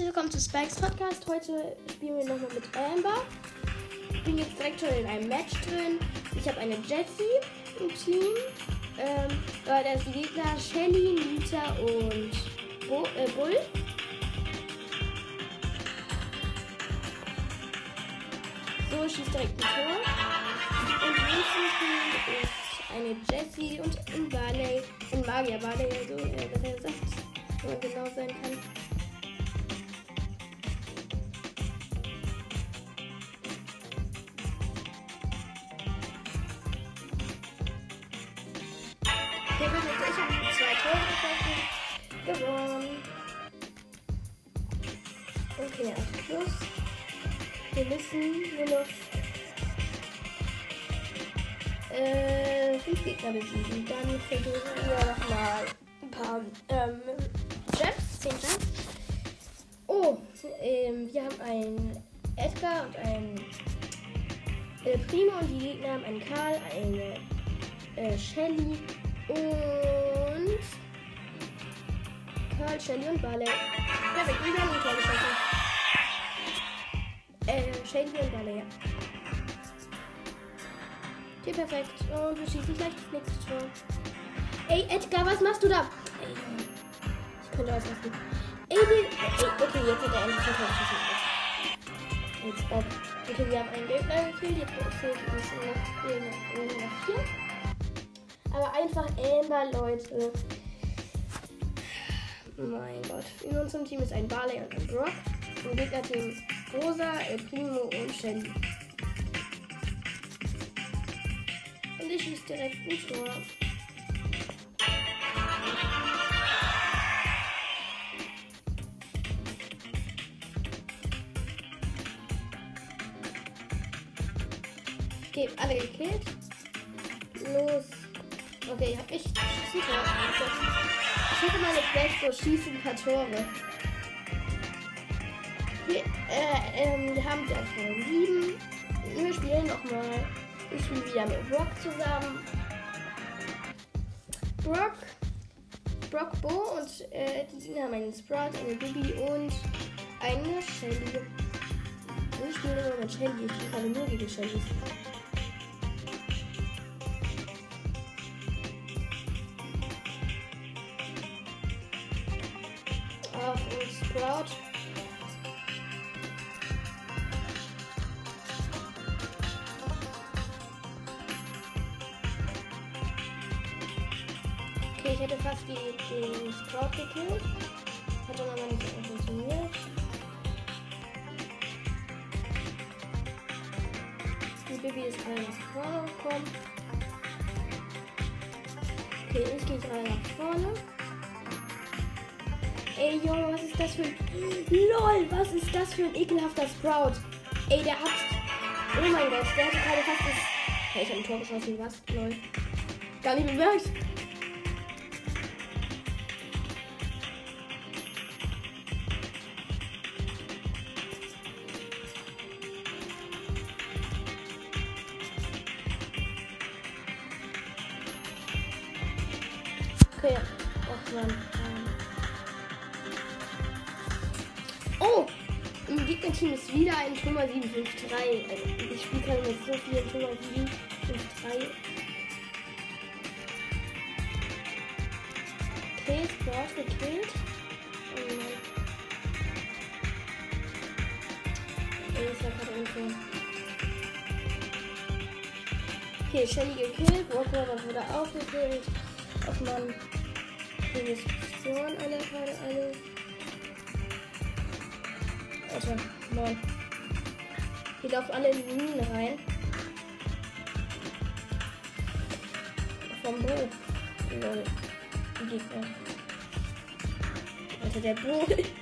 herzlich willkommen zu Spikes Podcast. Heute spielen wir nochmal mit Amber. Ich bin jetzt direkt schon in einem Match drin. Ich habe eine Jessie im Team. Ähm, da ist die Gegner Shelly, Nita und Bo äh, Bull. So, schießt direkt ein Tor. Und links ist eine Jessie und ein Barley. Ein Magier Barley, also äh, besser gesagt, wenn man genau sein kann. Okay, Abschluss. Wir müssen nur noch äh, fünf Gegner besiegen. Dann versuchen wir nochmal ein paar ähm, Gems, zehn Gems. Oh, ähm, wir haben einen Edgar und einen äh, Primo und die Gegner haben einen Karl, eine äh, Shelly und Karl, Shelly und Barley. Perfekt, wir haben ein Tor geschossen. Äh, Shelly und ja. Okay, perfekt. Und wir schießen gleich das nächste Tor. Ey, Edgar, was machst du da? Ey, ich könnte machen. Ey, die, ey, okay, jetzt hat er endlich ein Tor geschossen. Jetzt, ob. Okay, wir haben einen Gegner gekillt. Jetzt fehlt uns noch, noch, noch vier. Aber einfach Amber, Leute. Mein Gott. In unserem Team ist ein Barley und ein Brock. Im Gegnerteam Rosa, El Primo und Shelly. Und ich schieße direkt ein Tor. Okay, alle gekillt. Los. Okay, hab ich schießen Tor. Ich hätte jetzt gleich so schießen ein paar Tore. Äh, ähm, wir haben jetzt Rang 7. Wir spielen nochmal. Ich spiele wieder mit Brock zusammen. Brock, Brock Bo und äh, die haben einen Sprout, eine Bibi und eine Shelly. Ich spiele immer mit Shelly. Ich gerade nur gegen Shelly. Baby ist gerade nach vorne gekommen. Okay, ich gehe gerade nach vorne. Ey, Junge, was ist das für ein... LOL, was ist das für ein ekelhafter Sprout? Ey, der hat... Oh mein Gott, der hatte gerade fast das... Hey, ich habe ein Tor geschossen, was? LOL. Gar nicht bemerkt. Okay. Oh! Im Gegnerteam ist wieder ein Tumor 753. Also, ich spiele gerade mit so vielen Tumor 753. Okay, Sprout gekillt. Oh das war gerade unfair. Okay, Shelly gekillt. Walker wurde auch gekillt. Ach man. Spawnen alle gerade alle. Alter, lol. Die laufen alle in die Minen rein. Vom Bo. Lol. Gegner. Alter, der Bo.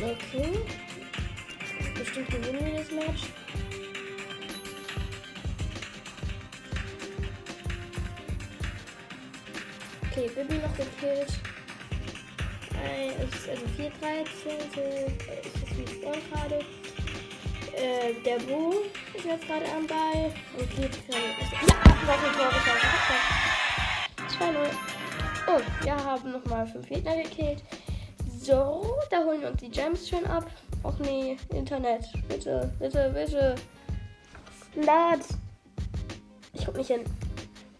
Okay. Bestimmt gewinnen wir das Match. Okay, Bibi noch gekillt. Also 4, 13. Äh, ist das wie ich gerade. Äh, der Bo ist jetzt gerade am Ball. Und geht gerade. Ja, noch ein 2-0. Und wir haben nochmal 5 Gegner gekillt. So, da holen wir uns die Gems schön ab. Och nee, Internet. Bitte, bitte, bitte. Lad. Ich guck nicht hin.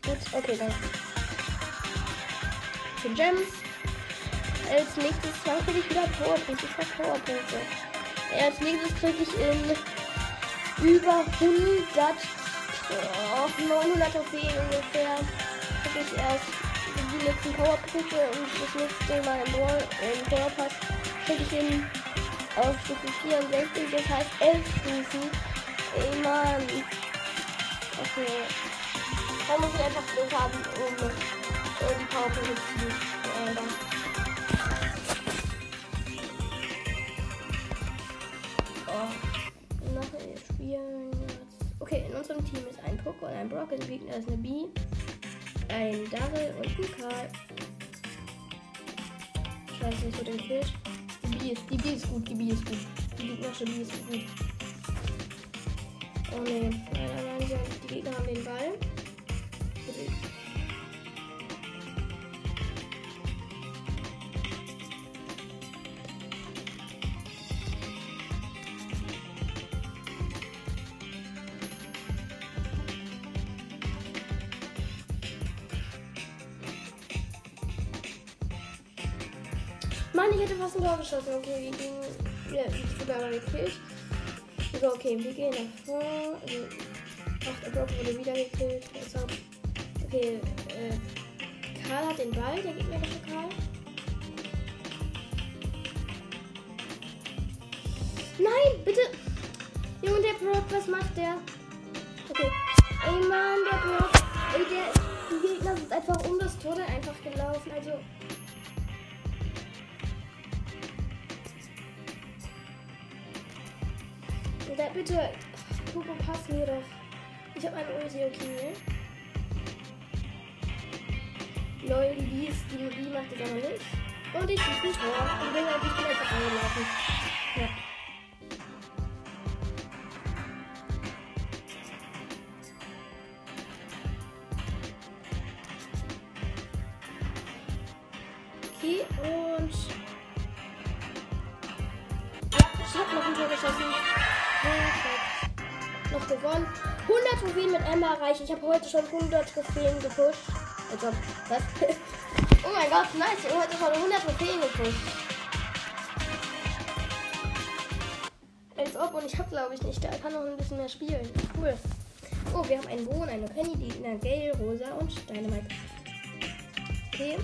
Gut, okay, danke. 4 Gems. Als nächstes kriege ich wieder Powerpunkte. Ich habe Powerpunkte. Als nächstes kriege ich in über 100 auf 900 auf Trophäen ungefähr habe ich erst die letzten Powerpunkte und das nächste Mal im, Ball, Powerpass kriege ich ihn auf Stufe 64, das heißt 11 Stufen. Ey Mann. Okay. Dann muss ich einfach Glück haben, um um Powerpunkte zu verändern. Oh. Noch spielen jetzt. Okay, in unserem Team ist ein Poco und ein Brock, im Gegner ist eine B, ein Daryl und ein Karl. Scheiße, ich wurde gekillt. Die B ist, die B ist gut, die B ist gut. Die gegnerische B ist gut. Oh ne, die Gegner haben den Ball. Mann, ich hätte fast ein Tor geschossen. Okay, wir gehen. Ja, ich wurde aber gekillt. So, okay, wir gehen nach vorne. Also, ach, der Brock wurde wieder gekillt. Also, okay, äh, Karl hat den Ball, der gegnerische Karl. Nein, bitte! Junge, der Brock, was macht der? Okay. Ey, Mann, der Brock. Ey, der, die Gegner sind einfach um das Tor einfach gelaufen. Also, Da, bitte. Poco, pass mir doch. Ich habe eine Ulti, okay. Lol, die ist, die, die macht das aber nicht. Und ich schieße Tor. Und bin halt, ich bin einfach angelaufen. Ja. Okay, und. Ja, ich habe noch ein Tor geschossen. Perfekt. Noch gewonnen. 100 Trophäen mit Emma erreicht. Ich habe heute schon 100 Trophäen gepusht. Also, was? oh mein Gott, nice. Ich habe heute schon 100 Trophäen gepusht. Als ob, und ich habe glaube ich nicht. Da kann noch ein bisschen mehr spielen. Cool. Oh, wir haben einen Bo und eine Penny, die in der Gale, Rosa und Dynamite. Okay.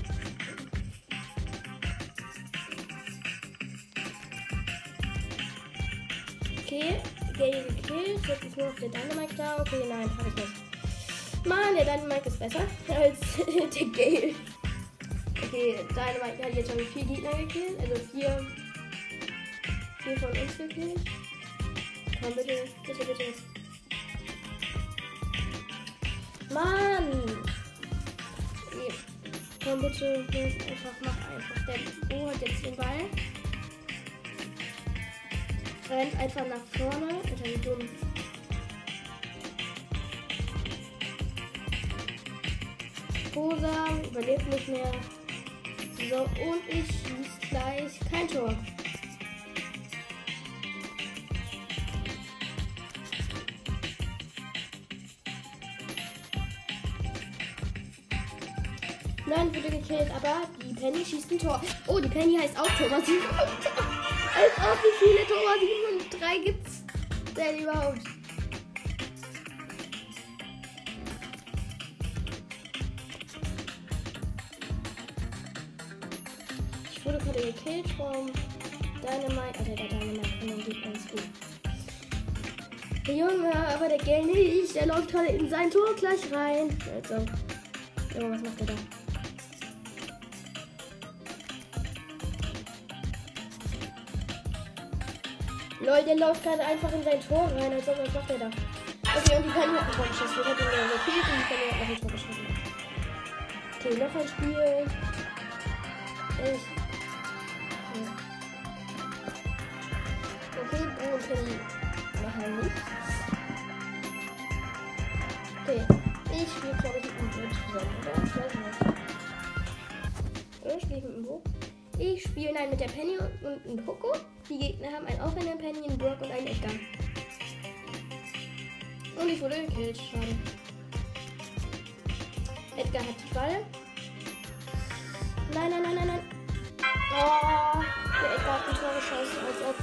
Okay, Gale gekillt. Jetzt ist nur noch der Dynamite da. Okay, nein, habe ich nicht. Mann, der Dynamite ist besser als der Gale. Okay, Dynamite hat jetzt schon vier Gegner gekillt. Also vier, vier von uns gekillt. Komm, bitte, bitte, bitte. Mann! Okay. Komm bitte, einfach, mach einfach. Der Bo hat jetzt den Ball rennt einfach nach vorne. Alter, wie dumm. Rosa überlebt nicht mehr. So, und ich schieße gleich kein Tor. Nein, wurde gekillt, aber die Penny schießt ein Tor. Oh, die Penny heißt auch Thomas. Als ob wie viele Thomas 7 und 3 gibt's denn überhaupt? Ich wurde gerade gekillt vom Dynamite. Also der Dynamite von dem ist gut. Der Junge, aber der Gell nicht. Der läuft gerade in sein Tor gleich rein. Also. Junge, was macht er da? Lol, der läuft gerade einfach in sein Tor rein, als ob was macht er da? Okay, und die Penny hat ein Tor geschossen. Die hat ihn ja gekillt und die hat noch ein Tor geschossen. Okay, noch ein Spiel. Ich. Okay, Bo und Penny machen nichts. Okay, ich spiele glaube ich mit dem Bo zusammen, oder? Ich weiß nicht. Oder spiele ich mit dem Bo? Ich spiele nein mit der Penny und, und einem Poco. Die Gegner haben einen einen Penny, einen Brock und einen Edgar. Und ich wurde gekillt. Schade. Edgar hat die Ball. Nein, nein, nein, nein, nein. Oh, der Edgar hat ein Tor geschossen, als ob.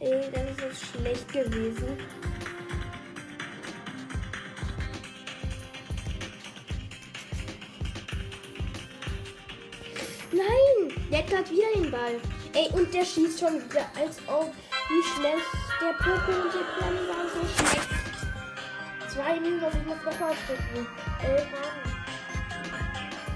Ey, das ist jetzt schlecht gewesen. Nein! Der Edgar hat wieder den Ball. Ey, und der schießt schon wieder, als ob. Wie schlecht der und der Plan waren so schlecht. Zwei Minus, ich muss nochmal drücken. Ey, Mann.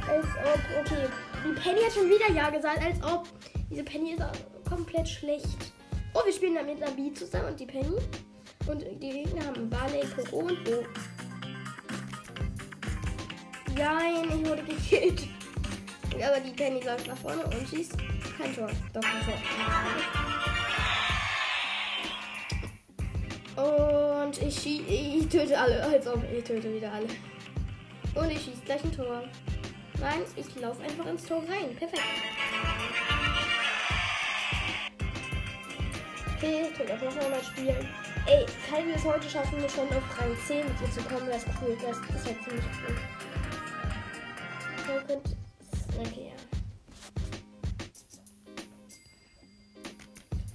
Als ob, okay. Die Penny hat schon wieder Ja gesagt, als ob. Diese Penny ist auch komplett schlecht. Oh, wir spielen dann mit Nabi zusammen und die Penny. Und die Gegner haben Barley, Coco und Bo. Nein, ich wurde gekillt. Aber die Penny läuft nach vorne und schießt kein Tor. Doch, kein Tor. Und ich, ich töte alle. Als ob ich töte wieder alle. Und ich schieße gleich ein Tor. Nein, ich laufe einfach ins Tor rein. Perfekt. Okay, ich will auch noch einmal spielen. Ey, falls wir es heute schaffen, wir schon auf Rang 10 mit dir zu kommen, wäre cool. Das, das wäre ziemlich cool. Okay, ja.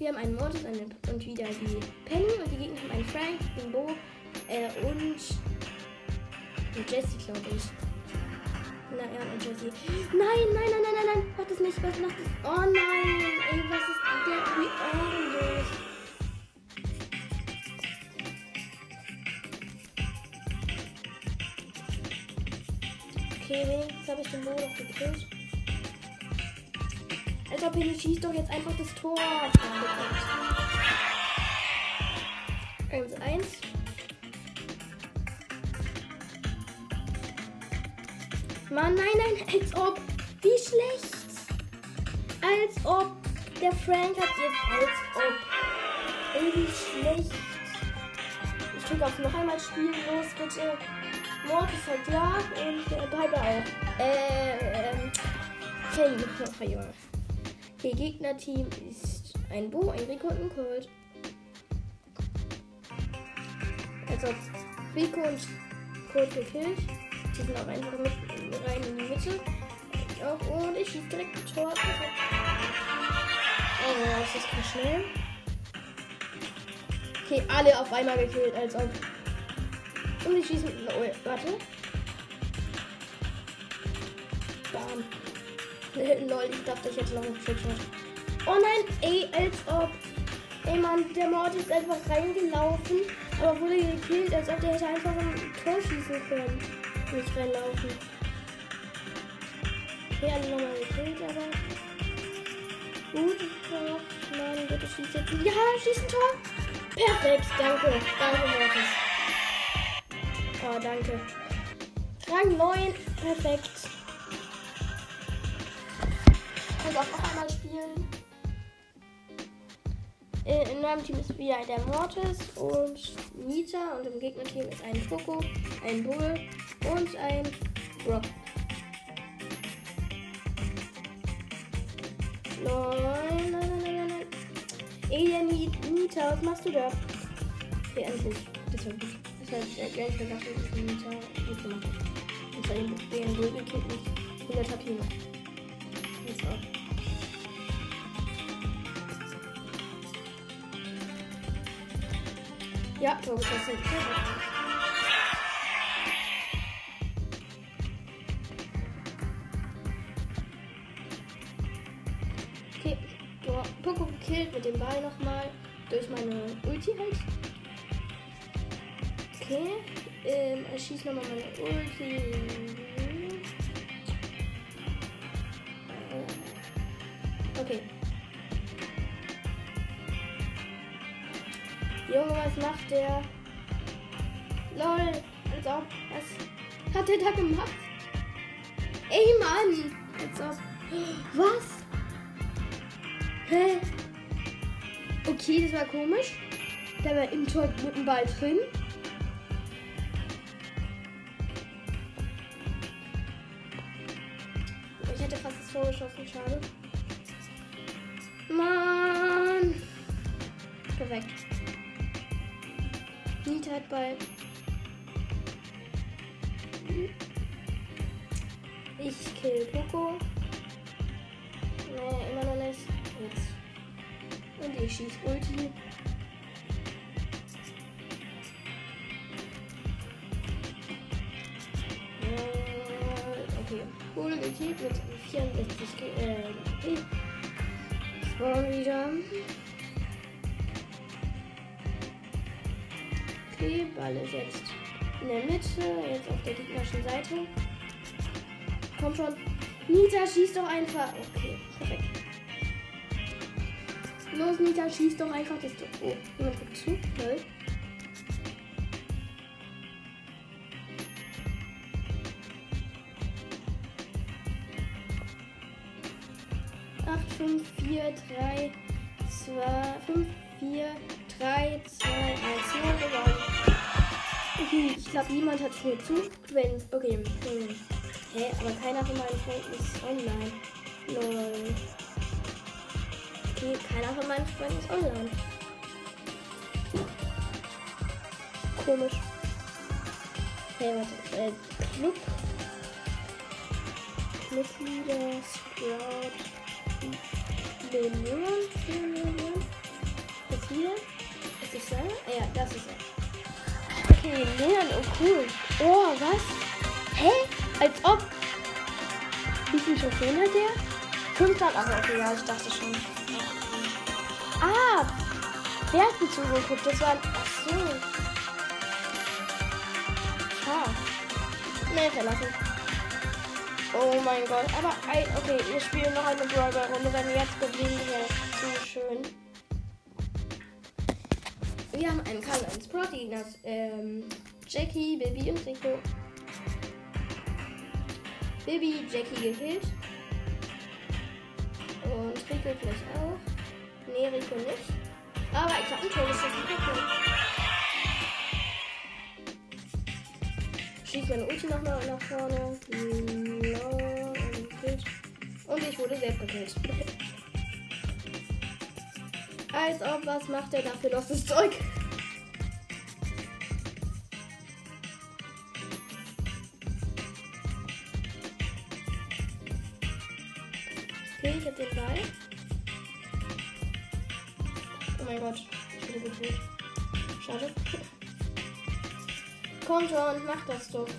Wir haben einen Mortis eine, und wieder die Penny und die Gegner haben einen Frank, den Bo äh, und, und Jesse, glaube ich. Na ja, und Jesse. Nein, nein, nein, nein, nein, nein. Mach das nicht. Was macht das? Oh nein. Ey, was ist der? Wie eigentlich? Okay, wenigstens habe ich den Modus gekillt. Ihr schießt doch jetzt einfach das Tor. 1 1. Mann, nein, nein, als ob. Wie schlecht. Als ob. Der Frank hat jetzt als ob. Ey, wie schlecht. Ich drücke auf noch einmal spielen los, bitte. Mord ist halt ja und der Piper auch. Äh, ähm. Okay, okay, Gegnerteam ist ein Bo, ein Rico und ein Colt. Also Rico und Colt gekillt. Die sind auch einfach mit rein in die Mitte. Auch, und ich schieße direkt ein Tor. Oh, das ist ganz schnell. Okay, alle auf einmal gekillt, als ob. Und ich schieße mit. Oh, warte. Lol, ich dachte, ich hätte noch einen Trickshot. Oh nein, ey, als ob. Ey, Mann, der Mord ist einfach reingelaufen, aber wurde gekillt, als ob der hätte einfach ein Tor schießen können. Nicht reinlaufen. Okay, alle nochmal gekillt, aber. Gut, Tor. Mann, bitte schießt jetzt. Ja, schießt ein Tor. Perfekt, danke. Danke, Mortis. Oh, danke. Rang 9, perfekt. Einmal spielen. In meinem Team ist wieder der Mortis und Nita und im Gegnerteam ist ein Poco, ein Bull und ein Brock. Nein, nein, nein, nein, nein. Ey, Nita, was machst du da? Okay, endlich. Das war gut. Das heißt, ich gar nicht gedacht, dass ich Nita gut gemacht habe. Und zwar den, Bull gekillt mit 100 HP noch. Ja, Tor geschossen. Okay, Tor. Poco gekillt mit dem Ball nochmal. Durch meine Ulti halt. Okay. Ähm, ich schieße nochmal meine Ulti. Junge, was macht der? Lol, also. Was hat der da gemacht? Ey, Mann! Als ob. Was? Hä? Okay, das war komisch. Der war im Tor mit dem Ball drin. Ich hätte fast das Tor geschossen, schade. Mann! Perfekt. Nita hat Ball. Ich kill Poco. Nee, immer noch nicht. Jetzt. Und ich schieß Ulti. Okay. Cool gekillt mit 64 äh. Spawn wieder. Okay, Ball ist jetzt in der Mitte, jetzt auf der gegnerischen Seite. Komm schon. Nita, schieß doch einfach. Okay, perfekt. Los, Nita, schieß doch einfach das Tor. Oh, jemand guckt zu. Toll. Acht, fünf, vier, drei, zwei, fünf, vier, drei, Okay, ich glaube, niemand hat mir zu. Wenn, okay. Hm. Hä, aber keiner von meinen Freunden ist online. Lol. Okay, keiner von meinen Freunden ist online. Komisch. Hey, warte. Äh, Club. Clublieder, Sprout. Leon. Leon. Das hier? Ist das er? Ah, ja, das ist er. Okay, Leon, oh cool. Oh, was? Hä? Als ob. Wie viele Trophäen hat der? 500. Ach, okay, ja, ich dachte schon. Ah! Wer hat mir zugeguckt? Das war. Ach so. Ah. Nee, verlassen. Oh mein Gott. Aber, okay, wir spielen noch eine Brawl Runde. Wenn wir jetzt gewinnen, wäre zu schön. Wir haben einen Karl, einen Sprotty, das ähm, Jackie, Baby und Rico. Baby Jackie gekillt. Und Rico vielleicht auch. Nee, Rico nicht. Aber ich habe ein Tor geschossen. Schießt meine Ulti nochmal nach vorne. Und ich wurde selbst gekillt. Als ob, was macht er dafür loses Zeug? Okay, ich hab den Ball. Oh mein Gott, ich bin getötet. Schade. Komm schon, mach das doch.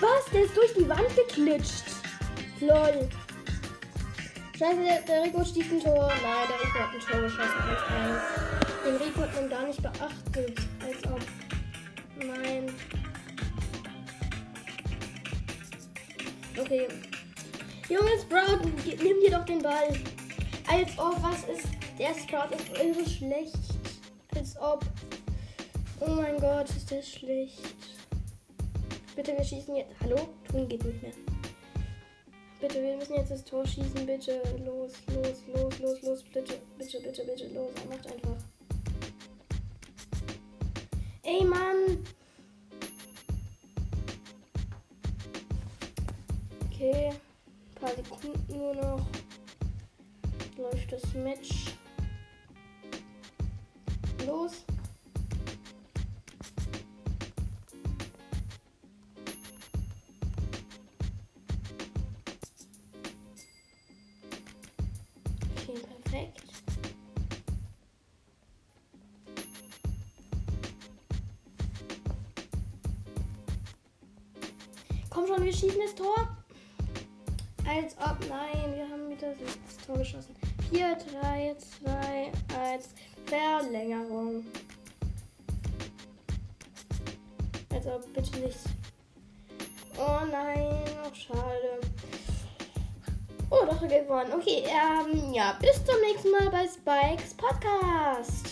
Was? Der ist durch die Wand geklitscht. Lol. Scheiße, der, der Rico stieß ein Tor. Nein, der Rico hat ein Tor geschossen. Als Den Rico hat man gar nicht beachtet. Als ob. Nein. Okay. Junge Sprout, nimm dir doch den Ball. Als ob, was ist. Der Sprout ist irre schlecht. Als ob. Oh mein Gott, ist der schlecht. Bitte, wir schießen jetzt. Hallo? Tun geht nicht mehr. Bitte, wir müssen jetzt das Tor schießen. Bitte. Los, los, los, los, los. Bitte, bitte, bitte, bitte. Los. Macht einfach. Ey, Mann. Okay. Ein paar Sekunden nur noch. Läuft das Match. Los. Perfekt. Komm schon, wir schießen das Tor. Als ob, nein, wir haben wieder das Tor geschossen. 4, 3, 2, 1, Verlängerung. Als ob, bitte nicht. Oh nein, oh, schade. Oh, doch gewonnen. Okay, ähm, ja, bis zum nächsten Mal bei Spikes Podcast.